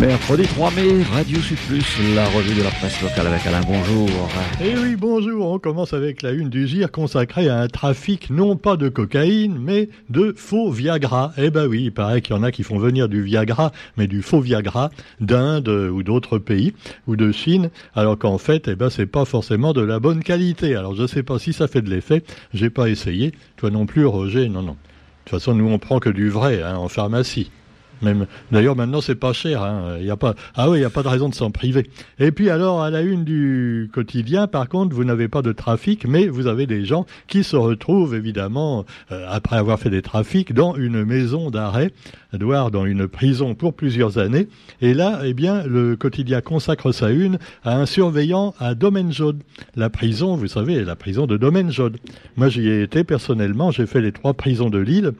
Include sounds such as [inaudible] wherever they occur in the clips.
Mercredi 3 mai, Radio Sud Plus, la revue de la presse locale avec Alain, bonjour. Eh oui, bonjour, on commence avec la une du GIR consacrée à un trafic non pas de cocaïne, mais de faux Viagra. Eh ben oui, il paraît qu'il y en a qui font venir du Viagra, mais du faux Viagra d'Inde ou d'autres pays, ou de Chine, alors qu'en fait, eh ben c'est pas forcément de la bonne qualité. Alors je sais pas si ça fait de l'effet, j'ai pas essayé, toi non plus Roger, non, non. De toute façon, nous on prend que du vrai, hein, en pharmacie. Même, d'ailleurs, maintenant, c'est pas cher. Hein. Il y a pas, ah oui, il n'y a pas de raison de s'en priver. Et puis, alors, à la une du quotidien, par contre, vous n'avez pas de trafic, mais vous avez des gens qui se retrouvent, évidemment, euh, après avoir fait des trafics, dans une maison d'arrêt, voire dans une prison pour plusieurs années. Et là, eh bien, le quotidien consacre sa une à un surveillant à Domaine Jaune. La prison, vous savez, la prison de Domaine Jaune. Moi, j'y ai été personnellement, j'ai fait les trois prisons de l'île.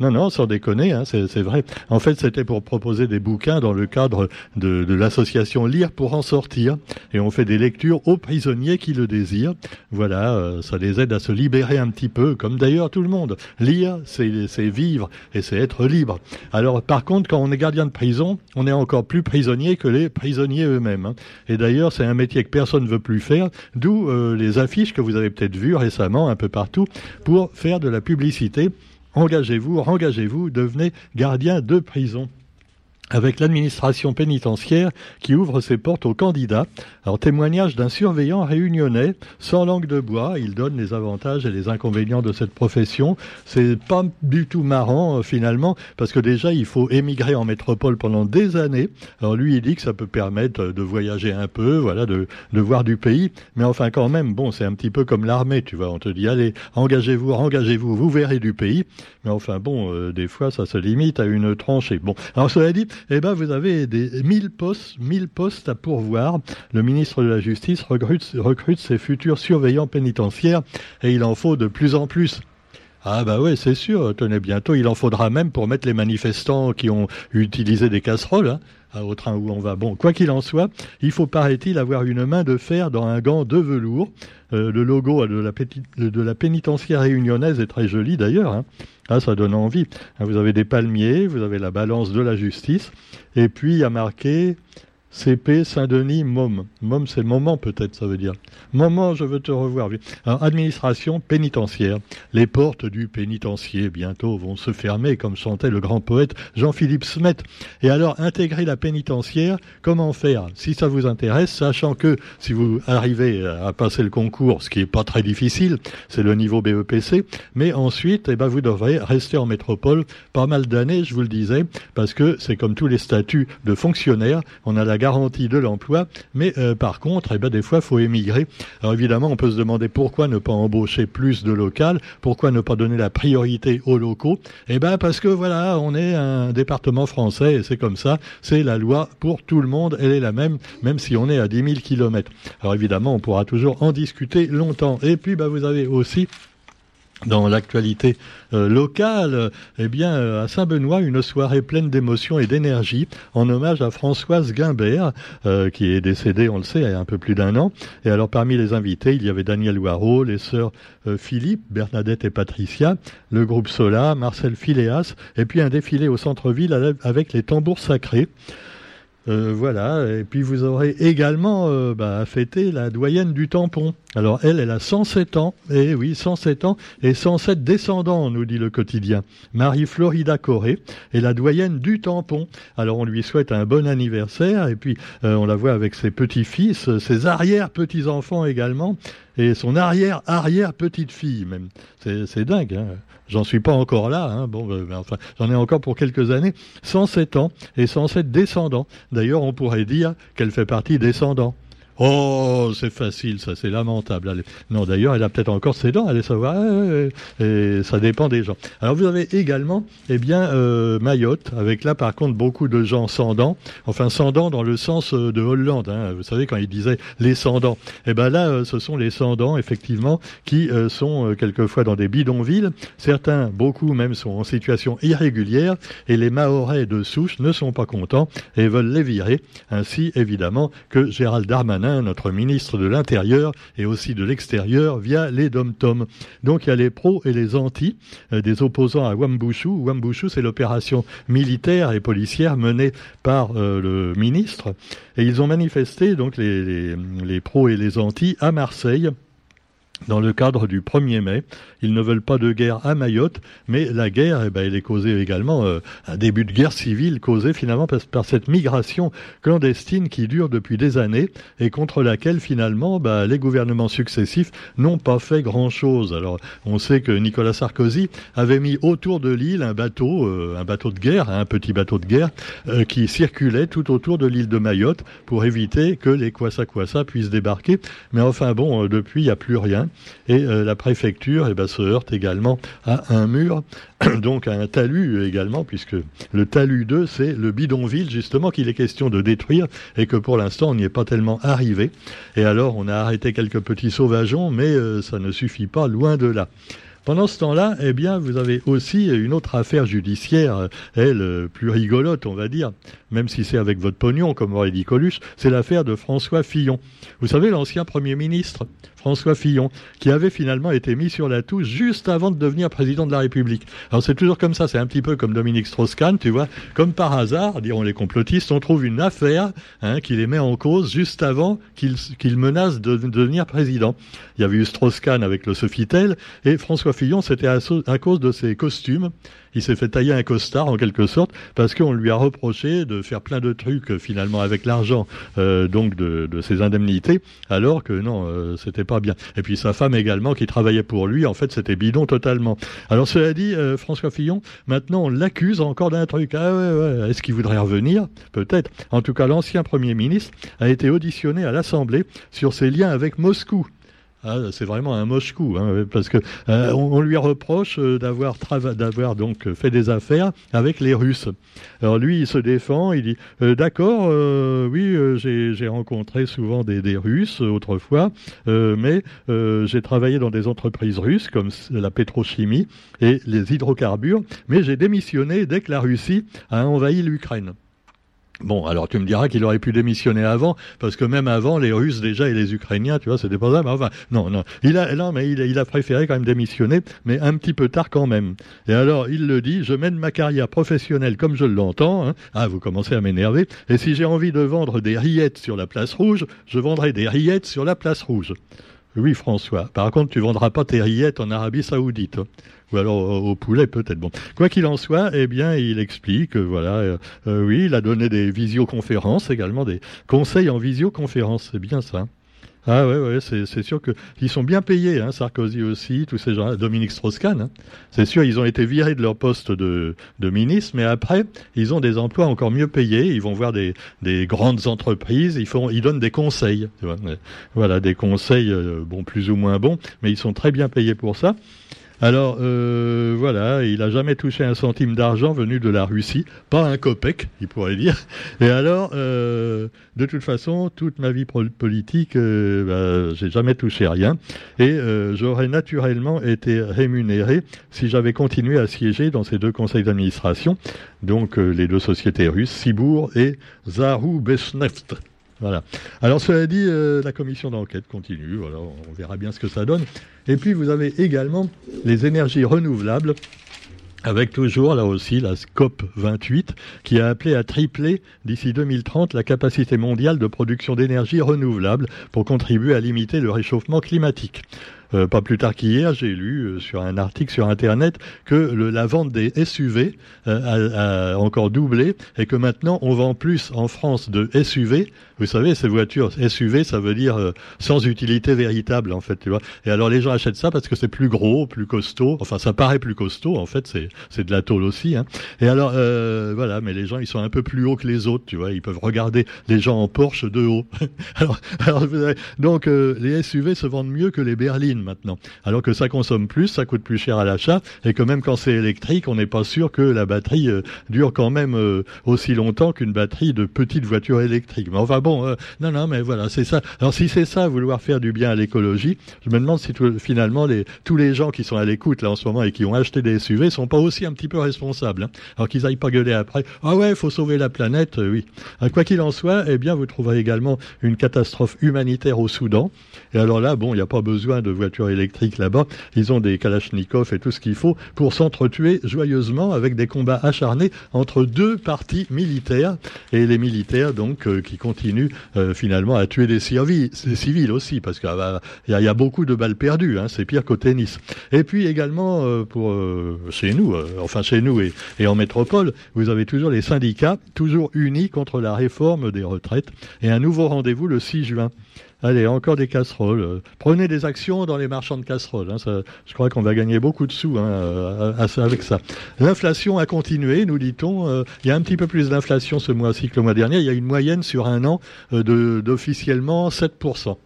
Non, non, sans déconner, hein, c'est vrai. En fait, c'était pour proposer des bouquins dans le cadre de, l'association Lire pour en sortir. Et on fait des lectures aux prisonniers qui le désirent. Voilà, euh, ça les aide à se libérer un petit peu, comme d'ailleurs tout le monde. Lire, c'est vivre et c'est être libre. Alors, par contre, quand on est gardien de prison, on est encore plus prisonnier que les prisonniers eux-mêmes. Hein. Et d'ailleurs, c'est un métier que personne ne veut plus faire, d'où euh, les affiches que vous avez peut-être vues récemment un peu partout pour faire de la publicité engagez-vous, engagez-vous, devenez gardien de prison avec l'administration pénitentiaire qui ouvre ses portes aux candidats. Alors témoignage d'un surveillant réunionnais sans langue de bois, il donne les avantages et les inconvénients de cette profession. C'est pas du tout marrant euh, finalement parce que déjà il faut émigrer en métropole pendant des années. Alors lui il dit que ça peut permettre de voyager un peu, voilà, de, de voir du pays, mais enfin quand même bon c'est un petit peu comme l'armée, tu vois, on te dit allez engagez-vous, engagez-vous, vous verrez du pays, mais enfin bon euh, des fois ça se limite à une tranchée. Bon alors cela dit eh ben, vous avez des 1000 postes, 1000 postes à pourvoir. Le ministre de la Justice recrute ses futurs surveillants pénitentiaires et il en faut de plus en plus. Ah bah ouais, c'est sûr. Tenez, bientôt, il en faudra même pour mettre les manifestants qui ont utilisé des casseroles. Hein au train où on va. Bon, quoi qu'il en soit, il faut, paraît-il, avoir une main de fer dans un gant de velours. Euh, le logo de la, de la pénitentiaire réunionnaise est très joli d'ailleurs. Hein. Ah, ça donne envie. Hein, vous avez des palmiers, vous avez la balance de la justice, et puis il y a marqué CP Saint-Denis MOM. MOM, c'est moment peut-être, ça veut dire. Moment, je veux te revoir. Alors, administration pénitentiaire. Les portes du pénitencier bientôt vont se fermer, comme chantait le grand poète Jean-Philippe Smet. Et alors, intégrer la pénitentiaire, comment faire? Si ça vous intéresse, sachant que si vous arrivez à passer le concours, ce qui est pas très difficile, c'est le niveau BEPC, mais ensuite, eh ben, vous devrez rester en métropole pas mal d'années, je vous le disais, parce que c'est comme tous les statuts de fonctionnaires, on a garantie de l'emploi, mais euh, par contre, eh ben, des fois, il faut émigrer. Alors évidemment, on peut se demander pourquoi ne pas embaucher plus de local, pourquoi ne pas donner la priorité aux locaux. Eh ben parce que voilà, on est un département français et c'est comme ça, c'est la loi pour tout le monde, elle est la même, même si on est à 10 000 kilomètres. Alors évidemment, on pourra toujours en discuter longtemps. Et puis, bah, vous avez aussi dans l'actualité euh, locale, eh bien, euh, à Saint-Benoît, une soirée pleine d'émotion et d'énergie en hommage à Françoise Guimbert, euh, qui est décédée, on le sait, il y a un peu plus d'un an. Et alors, parmi les invités, il y avait Daniel Loireau, les sœurs Philippe, Bernadette et Patricia, le groupe Sola, Marcel Phileas, et puis un défilé au centre-ville avec les tambours sacrés. Euh, voilà, et puis vous aurez également euh, bah, fêté la doyenne du tampon. Alors elle, elle a 107 ans, et oui, 107 ans, et 107 descendants, nous dit le quotidien. Marie-Florida Corée est la doyenne du tampon. Alors on lui souhaite un bon anniversaire, et puis euh, on la voit avec ses petits-fils, ses arrière-petits-enfants également, et son arrière-arrière-petite-fille même. C'est dingue, hein J'en suis pas encore là, hein. bon, euh, enfin, j'en ai encore pour quelques années. 107 ans et 107 descendants. D'ailleurs, on pourrait dire qu'elle fait partie descendants. Oh, c'est facile, ça, c'est lamentable. Non, d'ailleurs, elle a peut-être encore ses dents, allez savoir. Et ça dépend des gens. Alors, vous avez également, eh bien, euh, Mayotte, avec là, par contre, beaucoup de gens sans dents. Enfin, sans dents dans le sens euh, de Hollande. Hein. Vous savez, quand il disait les sans dents. Eh ben là, euh, ce sont les sans dents, effectivement, qui sont quelquefois dans des bidonvilles. Certains, beaucoup même, sont en situation irrégulière. Et les Mahorais de souche ne sont pas contents et veulent les virer. Ainsi, évidemment, que Gérald Darmanin Notre ministre de l'Intérieur et aussi de l'Extérieur, via les dom-toms. Donc il y a les pros et les anti euh, des opposants à Wambushu. Wambushu, c'est l'opération militaire et policière menée par euh, le ministre. Et ils ont manifesté, donc les, les, les pros et les anti, à Marseille dans le cadre du 1er mai. Ils ne veulent pas de guerre à Mayotte, mais la guerre, eh ben, elle est causée également, euh, un début de guerre civile causé finalement par, cette migration clandestine qui dure depuis des années et contre laquelle finalement bah, les gouvernements successifs n'ont pas fait grand-chose. Alors on sait que Nicolas Sarkozy avait mis autour de l'île un bateau, euh, un bateau de guerre, un petit bateau de guerre, euh, qui circulait tout autour de l'île de Mayotte pour éviter que les Kwasa puissent débarquer. Mais enfin bon, depuis il n'y a plus rien. Et euh, la préfecture eh ben, se heurte également à un mur, [coughs] donc à un talus également, puisque le talus 2, c'est le bidonville justement qu'il est question de détruire et que pour l'instant on n'y est pas tellement arrivé. Et alors on a arrêté quelques petits sauvageons, mais euh, ça ne suffit pas, loin de là. Pendant ce temps-là, eh bien, vous avez aussi une autre affaire judiciaire, elle, plus rigolote, on va dire, même si c'est avec votre pognon, comme aurait dit Coluche, c'est l'affaire de François Fillon. Vous savez, l'ancien Premier ministre, François Fillon, qui avait finalement été mis sur la touche juste avant de devenir président de la République. Alors c'est toujours comme ça, c'est un petit peu comme Dominique Strauss-Kahn, tu vois, comme par hasard, diront les complotistes, on trouve une affaire hein, qui les met en cause juste avant qu'ils qu menacent de, de, devenir président. Il y avait eu Strauss-Kahn avec le Sofitel, et François Fillon, c'était à, cause de ses costumes il s'est fait tailler un costard en quelque sorte parce qu'on lui a reproché de faire plein de trucs finalement avec l'argent euh, donc de, ses indemnités, alors que non, euh, c'était pas bien. Et puis sa femme également qui travaillait pour lui, en fait c'était bidon totalement. Alors cela dit, euh, François Fillon, maintenant on l'accuse encore d'un truc. Ah est-ce qu'il voudrait revenir? Peut-être. En tout cas, l'ancien Premier ministre a été auditionné à l'Assemblée sur ses liens avec Moscou. Ah, c'est vraiment un moche coup, hein, parce que euh, on, lui reproche euh, d'avoir d'avoir donc fait des affaires avec les Russes. Alors lui, il se défend, il dit euh, d'accord, euh, oui, j'ai rencontré souvent des Russes autrefois, mais j'ai travaillé dans des entreprises russes comme la pétrochimie et les hydrocarbures, mais j'ai démissionné dès que la Russie a envahi l'Ukraine. Bon, alors tu me diras qu'il aurait pu démissionner avant, parce que même avant, les Russes déjà et les Ukrainiens, tu vois, c'était pas ça. Mais enfin, non, non, il a, non, mais il, a préféré quand même démissionner, mais un petit peu tard quand même. Et alors, il le dit, je mène ma carrière professionnelle comme je l'entends. Hein. Ah, vous commencez à m'énerver. Et si j'ai envie de vendre des rillettes sur la place rouge, je vendrai des rillettes sur la place rouge. Oui, François. Par contre, tu vendras pas tes rillettes en Arabie Saoudite ou alors au poulet peut-être. Bon, quoi qu'il en soit, eh bien, il explique, voilà, euh, euh, oui, il a donné des visioconférences également, des conseils en visioconférence, c'est bien ça. Ah ouais, ouais, c'est sûr qu'ils sont bien payés, hein, Sarkozy aussi, tous ces gens, Dominique Strauss-Kahn. Hein. C'est sûr, ils ont été virés de leur poste de, de, ministre, mais après, ils ont des emplois encore mieux payés. Ils vont voir des, des grandes entreprises, ils font, ils donnent des conseils. Tu vois, voilà, des conseils, euh, bon, plus ou moins bons, mais ils sont très bien payés pour ça. Alors euh, voilà, il n'a jamais touché un centime d'argent venu de la Russie, pas un copec, il pourrait dire. Et alors, euh, de toute façon, toute ma vie politique, euh, bah, j'ai jamais touché rien, et euh, j'aurais naturellement été rémunéré si j'avais continué à siéger dans ces deux conseils d'administration, donc les deux sociétés russes, Sibour et Zaru Besneft. Voilà. Alors cela dit, euh, la commission d'enquête continue. Voilà, on verra bien ce que ça donne. Et puis vous avez également les énergies renouvelables. Avec toujours, là aussi, la COP 28, qui a appelé à tripler d'ici 2030 la capacité mondiale de production d'énergie renouvelable pour contribuer à limiter le réchauffement climatique. Euh, pas plus tard qu'hier, j'ai lu euh, sur un article sur Internet que le, la vente des SUV euh, a, a, encore doublé et que maintenant on vend plus en France de SUV. Vous savez, ces voitures SUV, ça veut dire euh, sans utilité véritable en fait, tu vois. Et alors les gens achètent ça parce que c'est plus gros, plus costaud. Enfin, ça paraît plus costaud. En fait, c'est de la tôle aussi. Hein. Et alors euh, voilà, mais les gens ils sont un peu plus hauts que les autres, tu vois. Ils peuvent regarder les gens en Porsche de haut. [laughs] alors, alors donc les SUV se vendent mieux que les berlines maintenant. Alors que ça consomme plus, ça coûte plus cher à l'achat, et que même quand c'est électrique, on n'est pas sûr que la batterie euh, dure quand même euh, aussi longtemps qu'une batterie de petite voiture électrique. Mais enfin bon, euh, non, non, mais voilà, c'est ça. Alors si c'est ça, vouloir faire du bien à l'écologie, je me demande si finalement tous les gens qui sont à l'écoute là en ce moment et qui ont acheté des SUV sont pas aussi un petit peu responsables. Hein. Alors qu'ils aillent pas gueuler après. Ah ouais, faut sauver la planète, oui. quoi qu'il en soit, eh bien vous trouverez également une catastrophe humanitaire au Soudan. Et alors là, bon, il n'y a pas besoin de électriques là-bas. Ils ont des Kalachnikov et tout ce qu'il faut pour s'entretuer joyeusement avec des combats acharnés entre deux partis militaires et les militaires donc euh, qui continuent euh, finalement à tuer des civils, aussi parce qu'il y, a beaucoup de balles perdues. Hein, c'est pire qu'au tennis. Et puis également euh, pour chez nous, enfin chez nous et en métropole, vous avez toujours les syndicats toujours unis contre la réforme des retraites et un nouveau rendez-vous le 6 juin. Allez, encore des casseroles. Prenez des actions dans les marchands de casseroles. Hein, je crois qu'on va gagner beaucoup de sous hein, avec ça. L'inflation a continué, nous dit-on. Euh, il y a un petit peu plus d'inflation ce mois-ci que le mois dernier. Il y a une moyenne sur un an euh, d'officiellement 7%.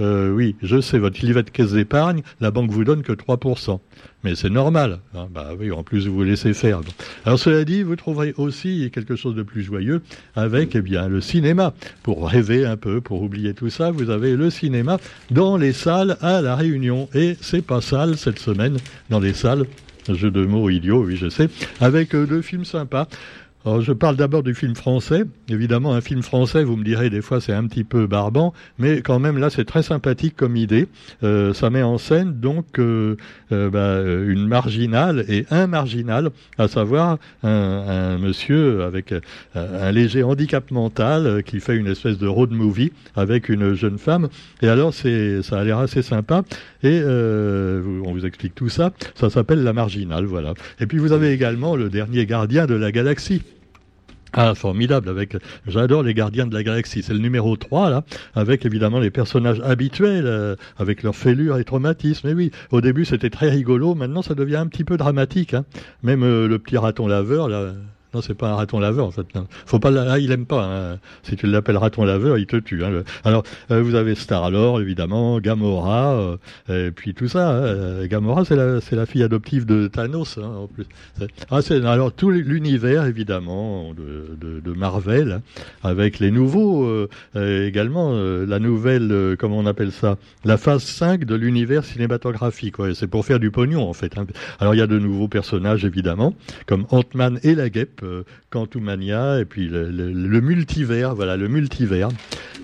Euh, oui, je sais, votre livret de caisse d'épargne, la banque vous donne que 3%. Mais c'est normal. Hein. bah oui, en plus vous vous laissez faire. Alors cela dit, vous trouverez aussi quelque chose de plus joyeux avec eh bien le cinéma. Pour rêver un peu, pour oublier tout ça, vous avez le cinéma dans les salles à la Réunion. Et c'est pas sale cette semaine dans les salles. Jeu de mots idiot, oui je sais, avec euh, deux films sympas. Alors, je parle d'abord du film français. Évidemment, un film français, vous me direz, des fois c'est un petit peu barbant, mais quand même là c'est très sympathique comme idée. Euh, ça met en scène donc euh, euh, bah, une marginale et un marginal, à savoir un, un monsieur avec un léger handicap mental qui fait une espèce de road movie avec une jeune femme. Et alors c'est ça a l'air assez sympa. Et on vous explique tout ça. Ça s'appelle La Marginale, voilà. Et puis vous avez également le dernier gardien de la galaxie. Ah, formidable, avec, j'adore les gardiens de la galaxie, c'est le numéro 3, là, avec évidemment les personnages habituels, euh, avec leurs fêlures et traumatismes. Et oui, au début c'était très rigolo, maintenant ça devient un petit peu dramatique, hein. Même euh, le petit raton laveur, là, non, c'est pas un raton laveur en fait. Faut pas, il aime pas. Hein. Si tu l'appelles raton laveur, il te tue. Hein. Alors, euh, vous avez Star Lord évidemment, Gamora, euh, et puis tout ça. Hein. Gamora, c'est la, fille adoptive de Thanos en plus. Ah, c'est alors tout l'univers évidemment de, Marvel, avec les nouveaux euh, également la nouvelle, comment on appelle ça, la phase 5 de l'univers cinématographique. C'est pour faire du pognon en fait. Alors il y a de nouveaux personnages évidemment, comme Ant-Man et la Guêpe euh, Quantumania et puis le, multivers, voilà, le multivers.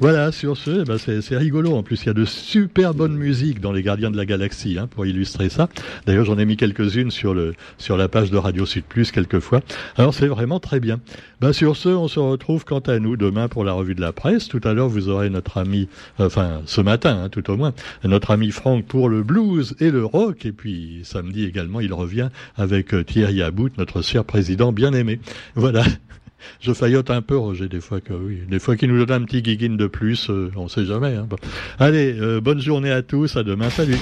Voilà, sur ce, eh ben c'est rigolo. En plus, il y a de super bonnes musiques dans les Gardiens de la Galaxie hein, pour illustrer ça. D'ailleurs, j'en ai mis quelques-unes sur le sur la page de Radio Sud Plus quelquefois. Alors, c'est vraiment très bien. Ben, sur ce, on se retrouve quant à nous demain pour la revue de la presse. Tout à l'heure, vous aurez notre ami, enfin ce matin, hein, tout au moins, notre ami Franck pour le blues et le rock. Et puis samedi également, il revient avec euh, Thierry About, notre cher président bien aimé. Voilà. Je faillote un peu, Roger, des fois que oui. Des fois qu'il nous donne un petit guiguine de plus, euh, on sait jamais. Hein. Allez, euh, bonne journée à tous, à demain, salut.